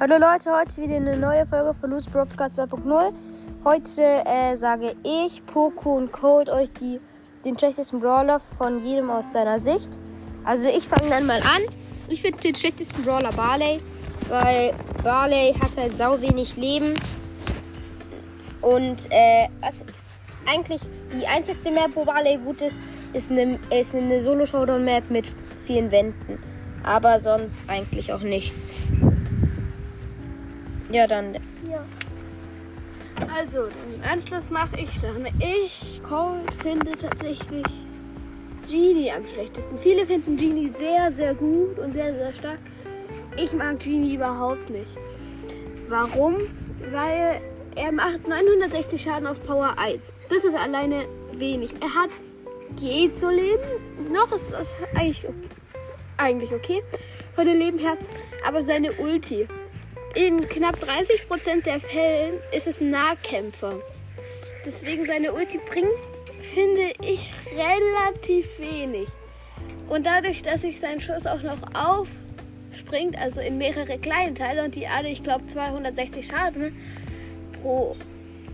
Hallo Leute, heute wieder eine neue Folge von Loose Broadcast 2.0. Heute äh, sage ich, Poco und Code euch die, den schlechtesten Brawler von jedem aus seiner Sicht. Also ich fange dann mal an. Ich finde den schlechtesten Brawler Barley, weil Barley hat halt sau wenig Leben. Und äh, was eigentlich die einzigste Map, wo Barley gut ist, ist eine, ist eine Solo-Showdown-Map mit vielen Wänden. Aber sonst eigentlich auch nichts. Ja, dann. Ja. Also, den Anschluss mache ich dann. Ich, Cole, finde tatsächlich Genie am schlechtesten. Viele finden Genie sehr, sehr gut und sehr, sehr stark. Ich mag Genie überhaupt nicht. Warum? Weil er macht 960 Schaden auf Power 1. Das ist alleine wenig. Er hat geht so Leben. Noch ist das eigentlich okay. eigentlich okay von dem Leben her. Aber seine Ulti. In knapp 30% der Fällen ist es ein Nahkämpfer. Deswegen seine Ulti bringt, finde ich, relativ wenig. Und dadurch, dass sich sein Schuss auch noch aufspringt, also in mehrere kleine Teile und die alle, ich glaube, 260 Schaden pro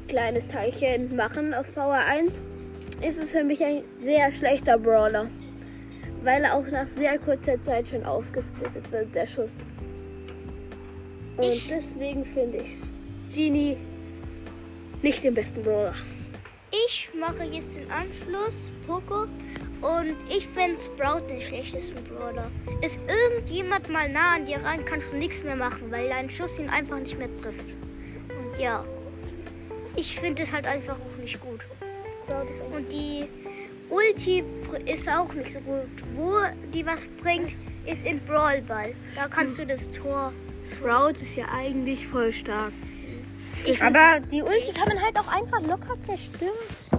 kleines Teilchen machen auf Power 1, ist es für mich ein sehr schlechter Brawler. Weil er auch nach sehr kurzer Zeit schon aufgesplittet wird, der Schuss. Und Ich- deswegen finde ich Genie nicht den besten Brawler. Ich mache jetzt den Anschluss, Poco. Und ich finde Sprout den schlechtesten Brawler. Ist irgendjemand mal nah an dir ran, kannst du nichts mehr machen, weil dein Schuss ihn einfach nicht mehr trifft. Und ja, ich finde es halt einfach auch nicht gut. Und die Ulti ist auch nicht so gut. Wo die was bringt, ist in Brawl Ball. Da kannst du das Tor. Sprout ist ja eigentlich voll stark. Ich Aber die Ulti kann man halt auch einfach locker zerstören.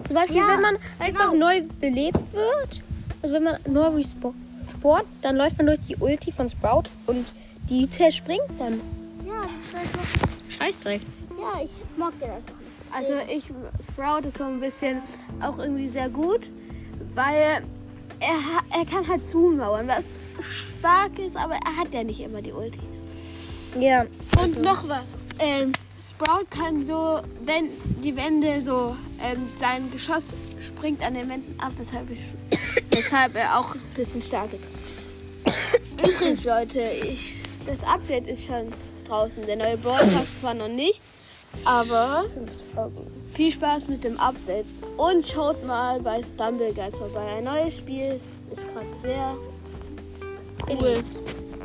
Zum Beispiel, Ja, wenn man einfach genau. neu belebt wird. Also wenn man neu respawnt, dann läuft man durch die Ulti von Sprout und die zerspringt dann. Ja, das ist einfach. Scheißdreck. Ja, ich mag den einfach nicht. Also ich, Sprout ist so ein bisschen auch irgendwie sehr gut, weil er, er kann halt zumauern, was stark ist, aber er hat ja nicht immer die Ulti. Ja. Und noch was. Ähm, Sprout kann so, wenn die Wände so, ähm, sein Geschoss springt an den Wänden ab, weshalb, ich, weshalb er auch ein bisschen stark ist. Übrigens, Leute, ich, das Update ist schon draußen. Der neue Brawl Pass zwar noch nicht, aber viel Spaß mit dem Update. Und schaut mal bei Stumble Guys vorbei. Ein neues Spiel ist gerade sehr cool,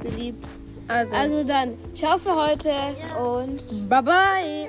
beliebt. Also, Also dann, ciao für heute und bye bye.